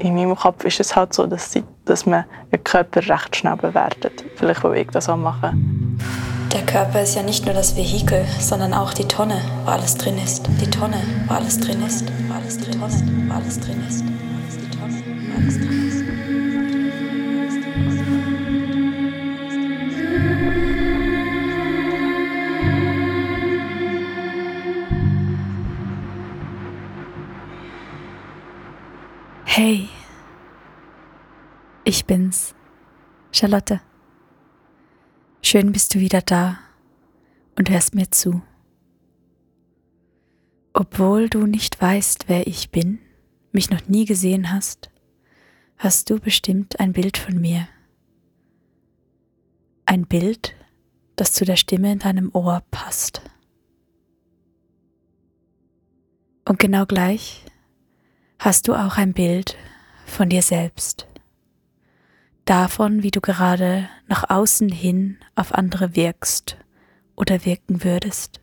in meinem Kopf ist es halt so, dass, sie, dass man den Körper recht schnell bewertet. Vielleicht will ich das auch machen. Der Körper ist ja nicht nur das Vehikel, sondern auch die Tonne, wo alles drin ist. Die Tonne, wo alles drin ist. Wo alles drin ist. Wo alles drin ist. Die Tonne, wo alles drin ist. Hey, ich bin's, Charlotte. Schön bist du wieder da und hörst mir zu. Obwohl du nicht weißt, wer ich bin, mich noch nie gesehen hast, hast du bestimmt ein Bild von mir. Ein Bild, das zu der Stimme in deinem Ohr passt. Und genau gleich hast du auch ein Bild von dir selbst, davon, wie du gerade nach außen hin auf andere wirkst oder wirken würdest.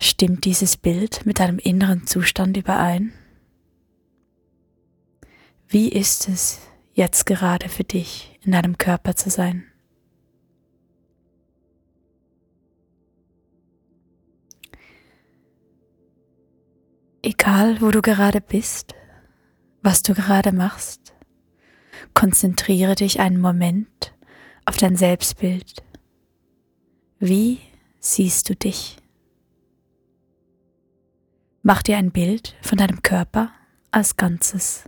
Stimmt dieses Bild mit deinem inneren Zustand überein? Wie ist es jetzt gerade für dich, in deinem Körper zu sein? Egal, wo du gerade bist, was du gerade machst, konzentriere dich einen Moment auf dein Selbstbild. Wie siehst du dich? Mach dir ein Bild von deinem Körper als Ganzes,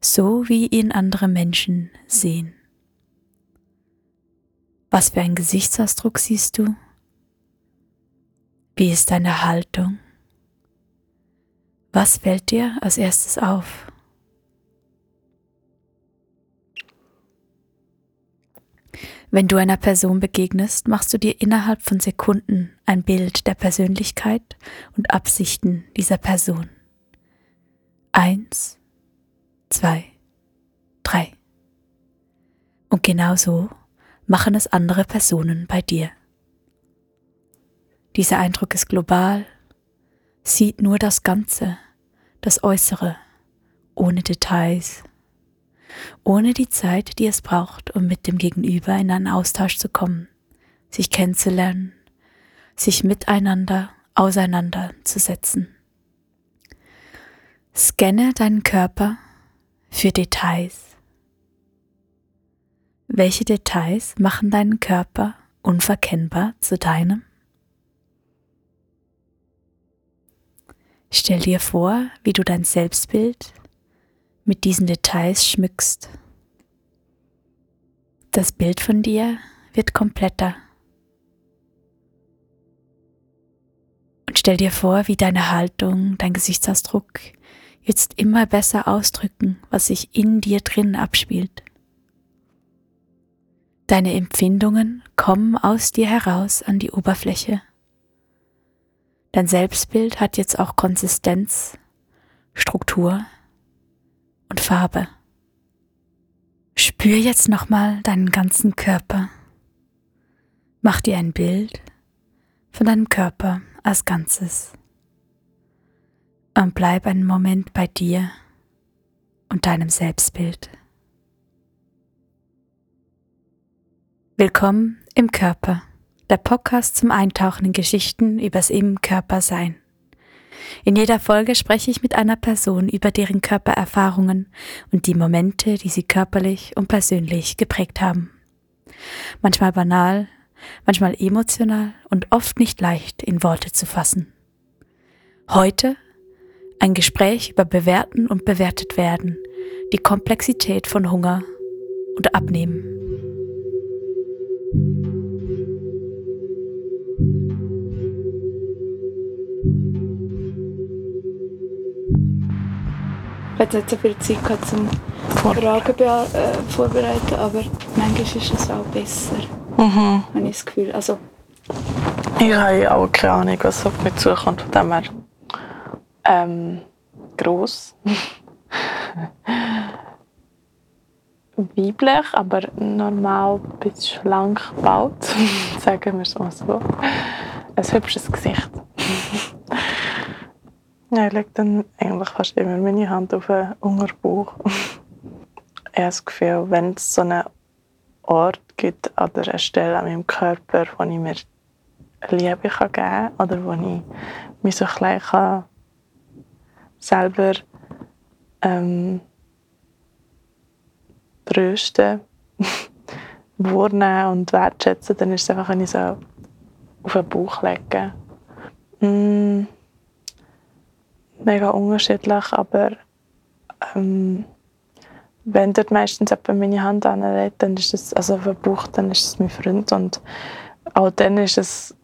so wie ihn andere Menschen sehen. Was für einen Gesichtsausdruck siehst du? Wie ist deine Haltung? Was fällt dir als erstes auf? Wenn du einer Person begegnest, machst du dir innerhalb von Sekunden ein Bild der Persönlichkeit und Absichten dieser Person. Eins, zwei, drei. Und genau so machen es andere Personen bei dir. Dieser Eindruck ist global sieht nur das Ganze, das Äußere, ohne Details, ohne die Zeit, die es braucht, um mit dem Gegenüber in einen Austausch zu kommen, sich kennenzulernen, sich miteinander auseinanderzusetzen. Scanne deinen Körper für Details. Welche Details machen deinen Körper unverkennbar zu deinem? Stell dir vor, wie du dein Selbstbild mit diesen Details schmückst. Das Bild von dir wird kompletter. Und stell dir vor, wie deine Haltung, dein Gesichtsausdruck jetzt immer besser ausdrücken, was sich in dir drin abspielt. Deine Empfindungen kommen aus dir heraus an die Oberfläche. Dein Selbstbild hat jetzt auch Konsistenz, Struktur und Farbe. Spür jetzt nochmal deinen ganzen Körper. Mach dir ein Bild von deinem Körper als Ganzes. Und bleib einen Moment bei dir und deinem Selbstbild. Willkommen im Körper der Podcast zum Eintauchen in Geschichten übers Im-Körper-Sein. In jeder Folge spreche ich mit einer Person über deren Körpererfahrungen und die Momente, die sie körperlich und persönlich geprägt haben. Manchmal banal, manchmal emotional und oft nicht leicht in Worte zu fassen. Heute ein Gespräch über Bewerten und bewertet werden, die Komplexität von Hunger und Abnehmen. Hatte nicht so viel Zeit gehabt, zum Fragen äh, vorbereiten, aber manchmal ist es auch besser. Mhm. Habe ich das Gefühl. Also, ich habe auch keine Ahnung, was auf mich zukommt. Von dem her ähm, gross. weiblich, aber normal bis schlank gebaut, sagen wir es mal so. Ein hübsches Gesicht. Ja, ich lege dann eigentlich fast immer meine Hand auf den Unterbauch. ich habe das Gefühl, wenn es so einen Ort gibt oder eine Stelle an meinem Körper, wo ich mir Liebe kann geben kann oder wo ich mich so klein kann selber ähm, trösten, wahrnehmen und wertschätzen, dann ist es einfach, wenn ich so auf den Bauch lege. Mm, mega unterschiedlich, aber ähm, wenn dort meistens jemand meine Hand anlegt, dann ist es, also Bauch, dann ist es mein Freund und auch dann ist es,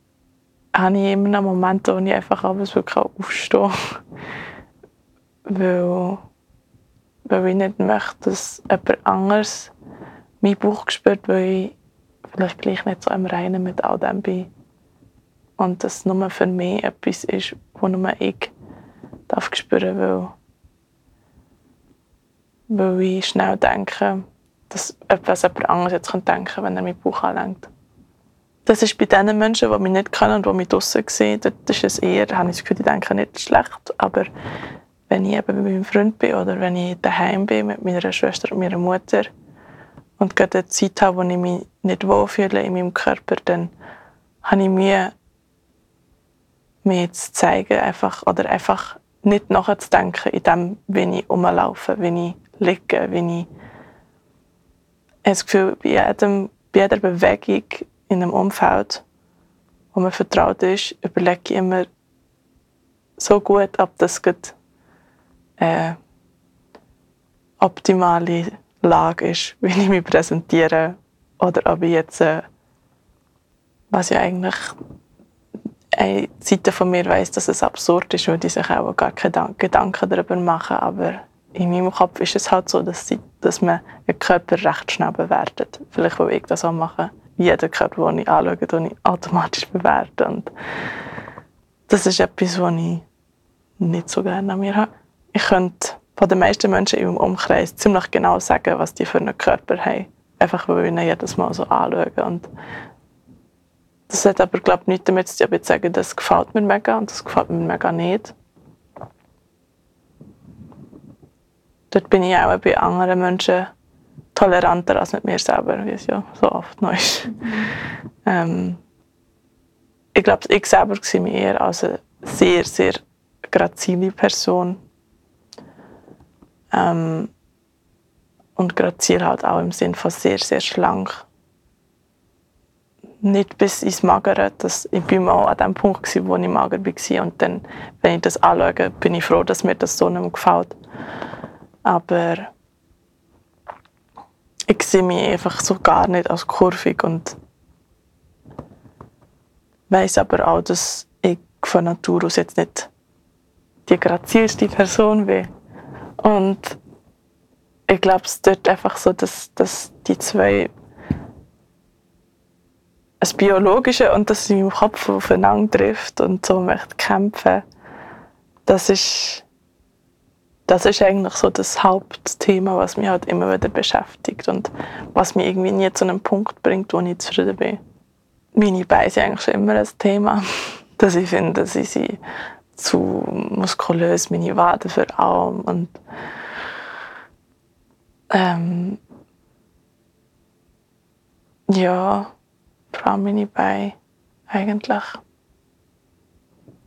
habe ich immer einen Moment, wo ich einfach abends wirklich aufstehen kann. weil, weil ich nicht möchte, dass jemand anderes meinen Bauch spürt, weil ich vielleicht gleich nicht so im Reinen mit all dem bin. Und das nur für mich etwas ist, wo nur ich darf spüren weil, weil ich schnell denke, dass etwas jemand anderes jetzt denken kann, wenn er meinen Bauch anlenkt. Das ist bei den Menschen, die mich nicht kennen und die mich draussen sehen, dort ist es eher, habe ich das Gefühl, die denken nicht schlecht, aber wenn ich eben bei meinem Freund bin oder wenn ich daheim bin mit meiner Schwester und meiner Mutter und gerade eine Zeit habe, wo ich mich nicht wohlfühle in meinem Körper, dann habe ich Mühe, mir zu zeigen einfach, oder einfach nicht nachzudenken in dem, wie ich rumlaufe, wie ich liege, wie ich... Das Gefühl, bei, jedem, bei jeder Bewegung in einem Umfeld, wo man vertraut ist, überlege ich immer so gut, ob das gut äh, optimale Lage ist, wie ich mich präsentiere oder ob ich jetzt, äh, was ja eigentlich eine Seite von mir weiß, dass es absurd ist, weil die sich auch gar keine Gedanken darüber machen, aber in meinem Kopf ist es halt so, dass, sie, dass man einen Körper recht schnell bewertet. Vielleicht will ich das auch machen. Jeder Körper, den ich anschaue, den ich automatisch bewerte. Und das ist etwas, was ich nicht so gerne an mir habe ich könnte von den meisten Menschen im Umkreis ziemlich genau sagen, was die für einen Körper haben. Einfach, weil ich ihn jedes Mal so anschaue. Und das hat aber, glaube ich, nichts damit zu tun, zu sagen, das gefällt mir mega und das gefällt mir mega nicht. Dort bin ich auch bei anderen Menschen toleranter als mit mir selber, wie es ja so oft noch ist. Mhm. Ähm, ich glaube, ich selber sehe mich eher als eine sehr, sehr grazile Person ähm, und grazil halt auch im Sinn von sehr, sehr schlank. Nicht bis ins Magere. Das, ich bin auch an dem Punkt, gewesen, wo ich mager war. Und dann, wenn ich das anschaue, bin ich froh, dass mir das so nicht mehr gefällt. Aber ich sehe mich einfach so gar nicht als kurvig und weiß aber auch, dass ich von Natur aus jetzt nicht die grazilste Person bin. Und ich glaube, es dort einfach so, dass, dass die zwei das Biologische und das in meinem Kopf aufeinander trifft und so möchte kämpfen, das ist, das ist eigentlich so das Hauptthema, was mich halt immer wieder beschäftigt und was mich irgendwie nie zu einem Punkt bringt, wo ich zufrieden bin. Meine Beine sind eigentlich schon immer ein Thema, dass ich finde, sie zu muskulös, meine Waden für Arm und ähm, ja, vor allem meine Beine eigentlich.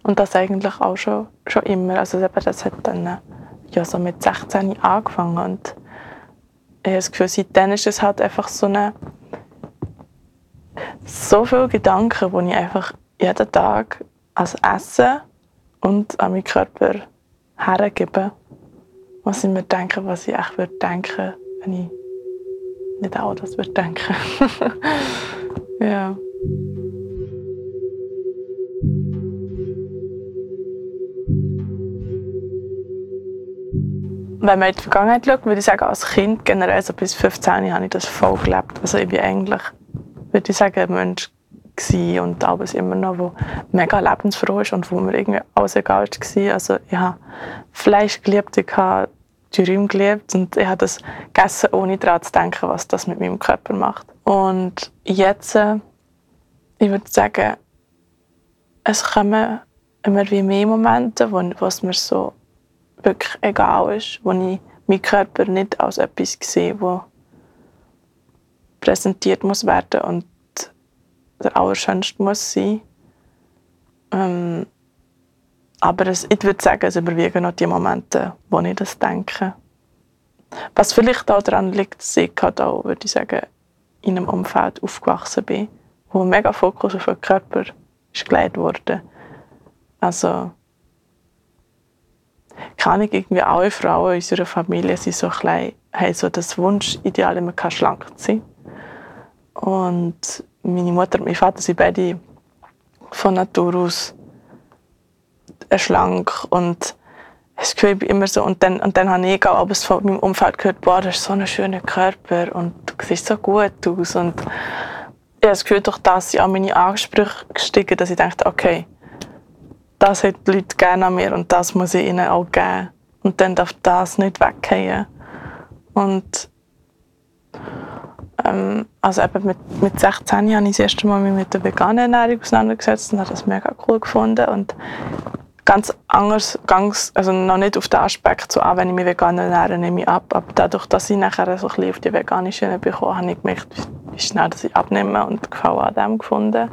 Und das eigentlich auch schon, schon immer. Also das hat dann ja, so mit 16 angefangen und ich habe das Gefühl, seitdem ist es halt einfach so eine so viele Gedanken, die ich einfach jeden Tag als Essen und an meinen Körper hergeben, was ich mir denke, was ich echt würde denken, wenn ich nicht auch das würde denken. ja. Wenn man in die Vergangenheit schaut, würde ich sagen, als Kind generell, also bis 15 habe ich das voll gelebt. Also ich bin eigentlich, würde ich sagen, ein Mensch und alles immer noch, wo mega lebensfroh ist und wo mir irgendwie alles egal war. Also ich habe Fleisch geliebt, ich habe Dürüm geliebt und ich habe das gegessen, ohne daran zu denken, was das mit meinem Körper macht. Und jetzt, äh, ich würde sagen, es kommen immer wie mehr Momente, wo, wo es mir so wirklich egal ist, wo ich meinen Körper nicht als etwas sehe, wo präsentiert muss werden und der Allerschönste muss sein. Ähm, aber es, ich würde sagen, es überwiegen noch die Momente, wo ich das denke. Was vielleicht auch daran liegt, dass ich halt auch, würde ich sagen, in einem Umfeld aufgewachsen bin, wo mega Fokus auf den Körper ist gelegt wurde. Also, kann ich irgendwie alle Frauen in unserer Familie sind so klein, haben so das Wunschideal, man kann schlank sein. Und meine Mutter und mein Vater sind beide von Natur aus schlank und das Gefühl ich immer so. Und dann und dann habe ich auch abends von meinem Umfeld gehört, boah, du hast so einen schönen Körper und du siehst so gut aus. Und ich habe das Gefühl, durch das sind meine Ansprüche gestiegen, dass ich dachte, okay, das hat die Leute gerne an mir und das muss ich ihnen auch geben. Und dann darf das nicht weggehen. Und ähm, also eben mit, mit 16 habe ich das erste Mal mich mit der veganen Ernährung auseinandergesetzt und habe das mega cool gefunden. Und ganz anders, ganz, also noch nicht auf den Aspekt so, auch wenn ich mich vegan ernähre, nehme ich ab, aber dadurch, dass ich nachher so ein bisschen auf die veganische Schiene bekomme, habe ich gemerkt, wie schnell dass ich abnehme und Gefallen an dem gefunden.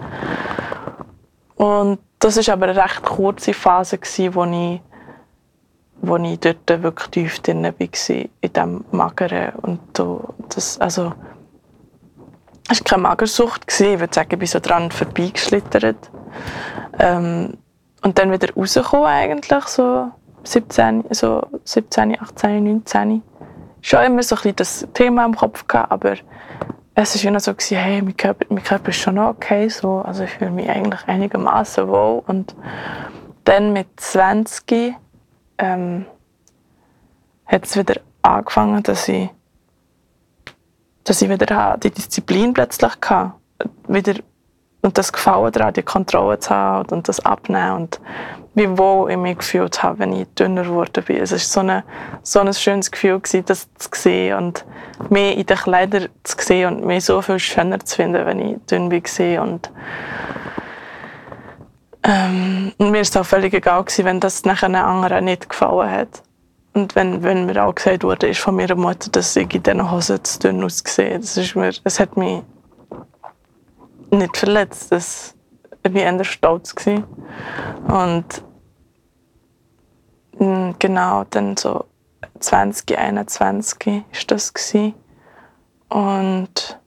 Und das war aber eine recht kurze Phase, gewesen, wo ich wo ich dort wirklich tief drin war, in diesem Mageren. Und das, also, es war keine Magersucht. Ich würde sagen, ich bin so dran vorbeigeschlittert. Ähm, und dann wieder rausgekommen eigentlich, so 17, so 17, 18, 19. Schon immer so ein bisschen das Thema im Kopf gehabt, aber es war immer so, gewesen, hey, mein Körper, mein Körper ist schon okay, so. also ich fühle mich eigentlich einigermaßen wohl. Und dann mit 20 ähm, hat es wieder angefangen, dass ich dass ich wieder die Disziplin plötzlich hatte. Wieder, und das Gefallen daran, die Kontrolle zu haben und das Abnehmen und wie wohl ich mich gefühlt habe, wenn ich dünner geworden bin. Es war so, so ein schönes Gefühl, gewesen, das zu sehen und mich in den Kleidern zu sehen und mich so viel schöner zu finden, wenn ich dünn war. Und, ähm, und mir war es auch völlig egal, gewesen, wenn das nachher einen anderen nicht gefallen hat. Und wenn, wenn mir auch gesagt wurde ist von meiner Mutter, dass ich in diesen Hosen zu dünn aussehe, das, ist mir, das hat mich nicht verletzt. Das, war eher stolz. Gewesen. Und mm, genau, dann so 2021 war das. Gewesen. Und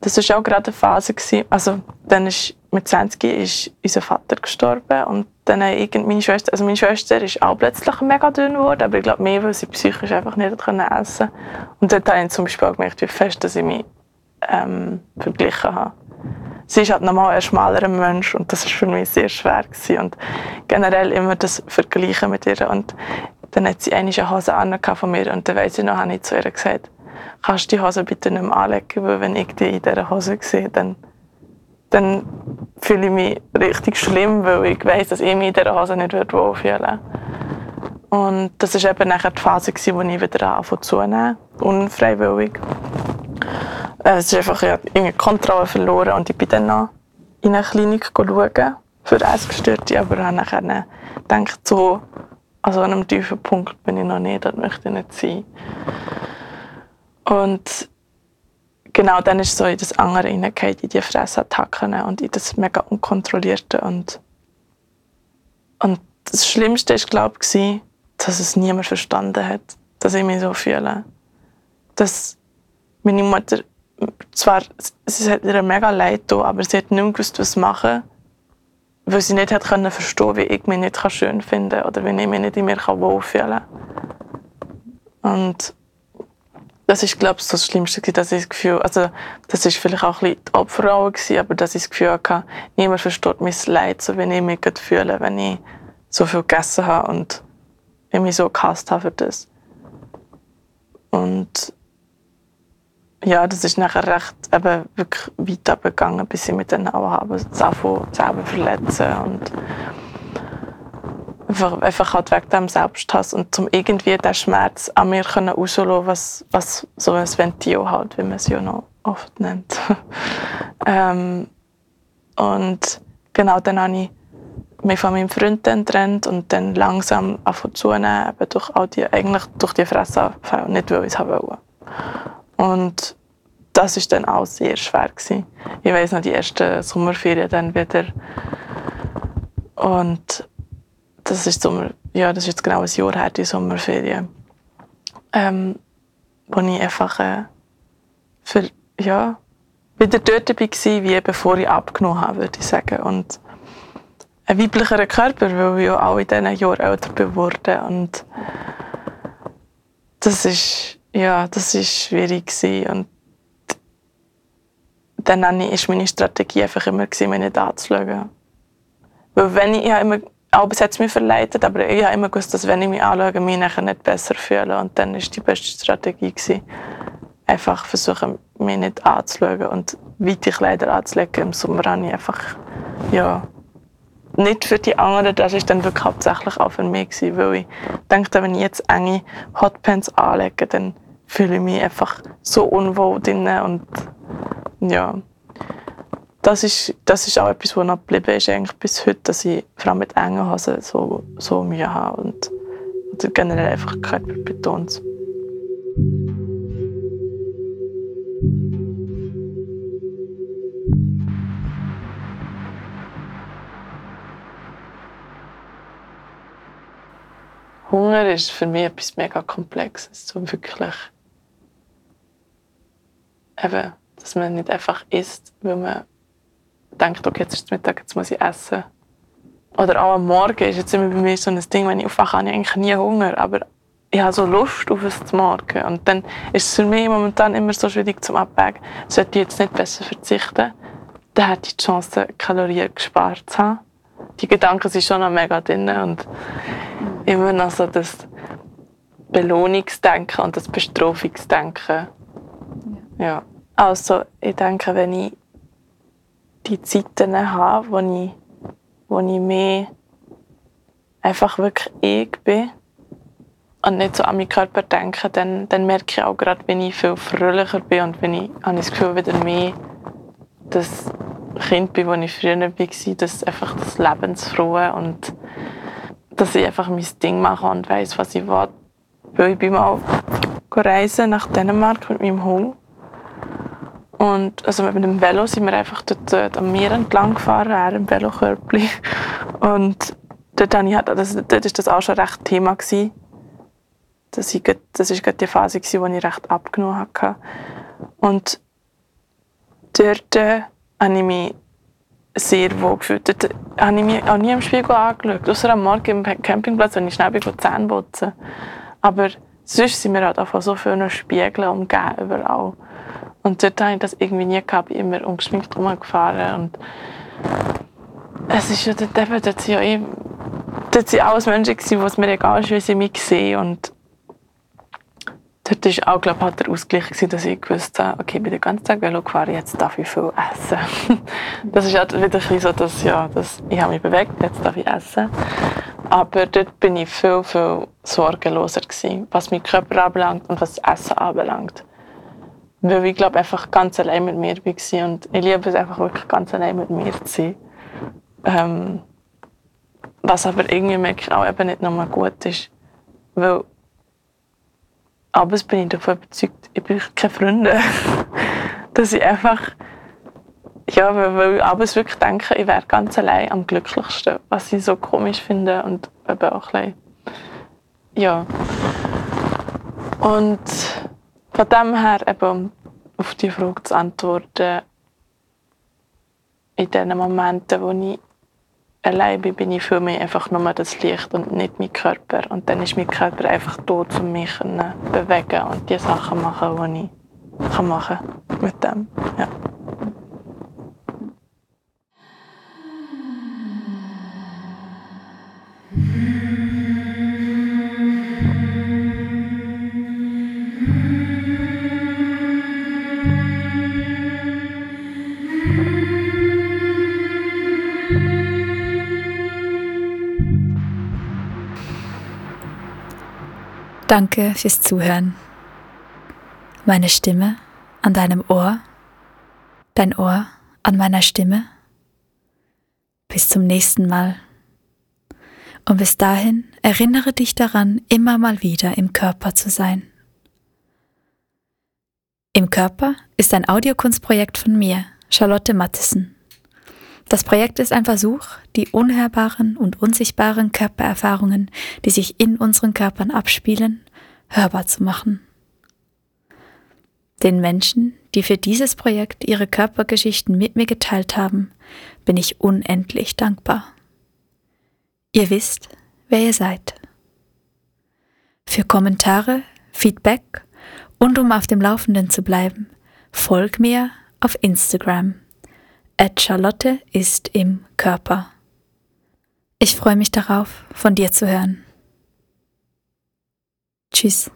das war auch gerade eine Phase. Gewesen. Also, dann ist, mit 20 ist unser Vater gestorben und dann irgend meine Schwester, also meine Schwester ist auch plötzlich mega dünn geworden, aber ich glaube mehr, weil sie psychisch einfach nicht essen Und dort habe ich zum Beispiel auch gemerkt, wie fest dass ich mich ähm, verglichen habe. Sie ist halt normal ein schmalerer Mensch und das war für mich sehr schwer gewesen. und generell immer das Vergleichen mit ihr und dann hat sie eine Hose von mir und dann weiss ich noch, habe ich zu ihr gesagt, kannst du die Hose bitte nicht mehr anlegen, weil wenn ich dich in dieser Hose sehe, dann dann fühle ich mich richtig schlimm, weil ich weiß, dass ich mich in dieser Hose nicht wohlfühlen würde. Und das war eben nachher die Phase, wo ich wieder anfangen zunehmen, unfreiwillig. Äh, es ist einfach, ich habe Kontrolle verloren und ich bin dann noch in eine Klinik schauen für Essgestörte, aber habe nachher gedacht, so, also an einem tiefen Punkt bin ich noch nicht, das möchte ich nicht sein. Und genau dann ist so in das andere hineingehauen, in die Fressattacken und in das mega unkontrollierte. Und, und das Schlimmste war, glaube ich, dass es niemand verstanden hat, dass ich mich so fühle. Dass meine Mutter, zwar, sie hat ihr mega leid getan, aber sie hat nicht mehr gewusst, was machen, weil sie nicht hat können verstehen, wie ich mich nicht schön finden kann oder wie ich mich nicht in mir wohlfühlen kann. Und das ist glaube ich das Schlimmste dass ich das Gefühl also das ist vielleicht auch ein bisschen die Opferrolle aber dass ich das Gefühl hatte niemand versteht mein Leid so wie ich mich fühle wenn ich so viel gegessen habe und ich mich so gehasst habe für das und ja, das ist nachher recht eben wirklich weiter begangen, bis ich mit denen auch habe, selber verletzen und einfach, einfach halt wegen dem Selbsthass und zum irgendwie den Schmerz an mir können rauslassen, was, was so ein Ventil halt, wie man es ja noch oft nennt. ähm, und genau dann habe ich mich von meinem Freund dann trennt und dann langsam zunehmen, eben durch all die, eigentlich durch die Fressanfälle, nicht weil ich es wollte. Und das war dann auch sehr schwer. Gewesen. Ich weiss noch, die ersten Sommerferien dann wieder. Und das ist, Sommer, ja, das ist jetzt genau ein Jahr her, die Sommerferien. Ähm, wo ich einfach äh, für, ja, wieder dort war, wie bevor ich abgenommen habe, würde ich sagen. Und ein weiblicherer Körper, weil ich auch in diesen Jahren älter geworden Und das ist, ja, das ist schwierig. Und dann war meine Strategie einfach immer, mich nicht anzuschauen. Weil wenn ich, ich immer, auch bis jetzt mich verleitet, aber ich habe immer gewusst, dass wenn ich mich anschaue, mich nachher nicht besser fühle. Und dann war die beste Strategie, gewesen, einfach versuchen, mich nicht anzuschauen und weite Kleider anzulegen. Im Sommer habe ich einfach, ja, nicht für die anderen, das war dann wirklich hauptsächlich auch für mich, gewesen, weil ich denke, wenn ich jetzt enge Hotpants anlege, dann fühle ich mich einfach so unwohl drinnen und ja, das ist, das ist auch etwas, was noch geblieben ist eigentlich bis heute, dass ich vor allem mit engen Hosen so, so Mühe habe und oder generell einfach Körper betont. Hunger ist für mich etwas mega Komplexes. So wirklich. Eben, dass man nicht einfach isst, weil man denkt, okay, jetzt ist Mittag, jetzt muss ich essen. Oder auch am Morgen ist jetzt immer bei mir so ein Ding, wenn ich aufwache, habe ich eigentlich nie Hunger, aber ich habe so Lust auf es zum Morgen. Und dann ist es für mich momentan immer so schwierig zum Abwägen. Sollte ich jetzt nicht besser verzichten, dann hätte ich die Chance, Kalorien gespart zu haben. Die Gedanken sind schon noch mega drin und immer noch so das Belohnungsdenken und das Bestrafungsdenken. Ja. Also ich denke, wenn ich die Zeiten habe, wo ich, wo ich mehr einfach wirklich ich bin und nicht so an meinen Körper denke, dann, dann merke ich auch gerade, wenn ich viel fröhlicher bin und wenn ich, habe ich das Gefühl, wieder mehr das Kind bin, das ich früher war, das einfach das Lebensfrohe und dass ich einfach mein Ding mache und weiß, was ich will. Weil ich bin mal reisen nach Dänemark mit meinem Hund. Und also mit dem Velo sind wir einfach dort, dort am Meer entlang gefahren, er im Velokörbli. Und dort, ich, das, dort war das auch schon recht Thema. Gewesen. Das war ist die Phase, in der ich recht abgenommen hatte. Und dort äh, habe ich mich sehr wohl gefühlt. Dort habe ich mich auch nie im Spiegel angeschaut. Außer am Morgen im Campingplatz, wenn ich schnell bin, Zähne putzen. Aber sonst sind wir halt auch von so vielen Spiegeln umgeben, überall. Und dort habe ich das irgendwie nie gehabt. Ich bin immer ungeschminkt rumgefahren. Und es ist ja dort eben, dort sind ja eh, dort sind alles Menschen gewesen, wo es mir egal ist, wie sie mich sehen. Und dort war auch, glaube ich, der Ausgleich, gewesen, dass ich gewusst habe, okay, ich bin den ganzen Tag Velo gefahren, jetzt darf ich viel essen. das ist halt wieder ein so, dass, ja, dass ich habe mich bewegt, jetzt darf ich essen. Aber dort bin ich viel, viel sorgenloser gewesen, was meinen Körper anbelangt und was das Essen anbelangt. Weil ich glaube einfach ganz allein mit mir war und ich liebe es einfach wirklich ganz allein mit mir zu sein. Ähm, was aber irgendwie merke ich auch eben nicht nochmal gut ist. Weil aber bin ich davon überzeugt, ich brauche keine Freunde. dass ich einfach, ja, weil ich abends wirklich denke, ich wäre ganz allein am glücklichsten, was ich so komisch finde und eben auch ein bisschen, ja. Und von dem her eben, auf die Frage zu antworten, in den Momenten, wo ich allein bin, ich für mich einfach nur das Licht und nicht mein Körper. Und dann ist mein Körper einfach da, um mich zu bewegen und die Sachen machen, die ich machen kann mit dem. Ja. Danke fürs Zuhören. Meine Stimme an deinem Ohr, dein Ohr an meiner Stimme. Bis zum nächsten Mal. Und bis dahin erinnere dich daran, immer mal wieder im Körper zu sein. Im Körper ist ein Audiokunstprojekt von mir, Charlotte Mattison. Das Projekt ist ein Versuch, die unhörbaren und unsichtbaren Körpererfahrungen, die sich in unseren Körpern abspielen, hörbar zu machen. Den Menschen, die für dieses Projekt ihre Körpergeschichten mit mir geteilt haben, bin ich unendlich dankbar. Ihr wisst, wer ihr seid. Für Kommentare, Feedback und um auf dem Laufenden zu bleiben, folg mir auf Instagram at Charlotte ist im Körper. Ich freue mich darauf, von dir zu hören. Tschüss.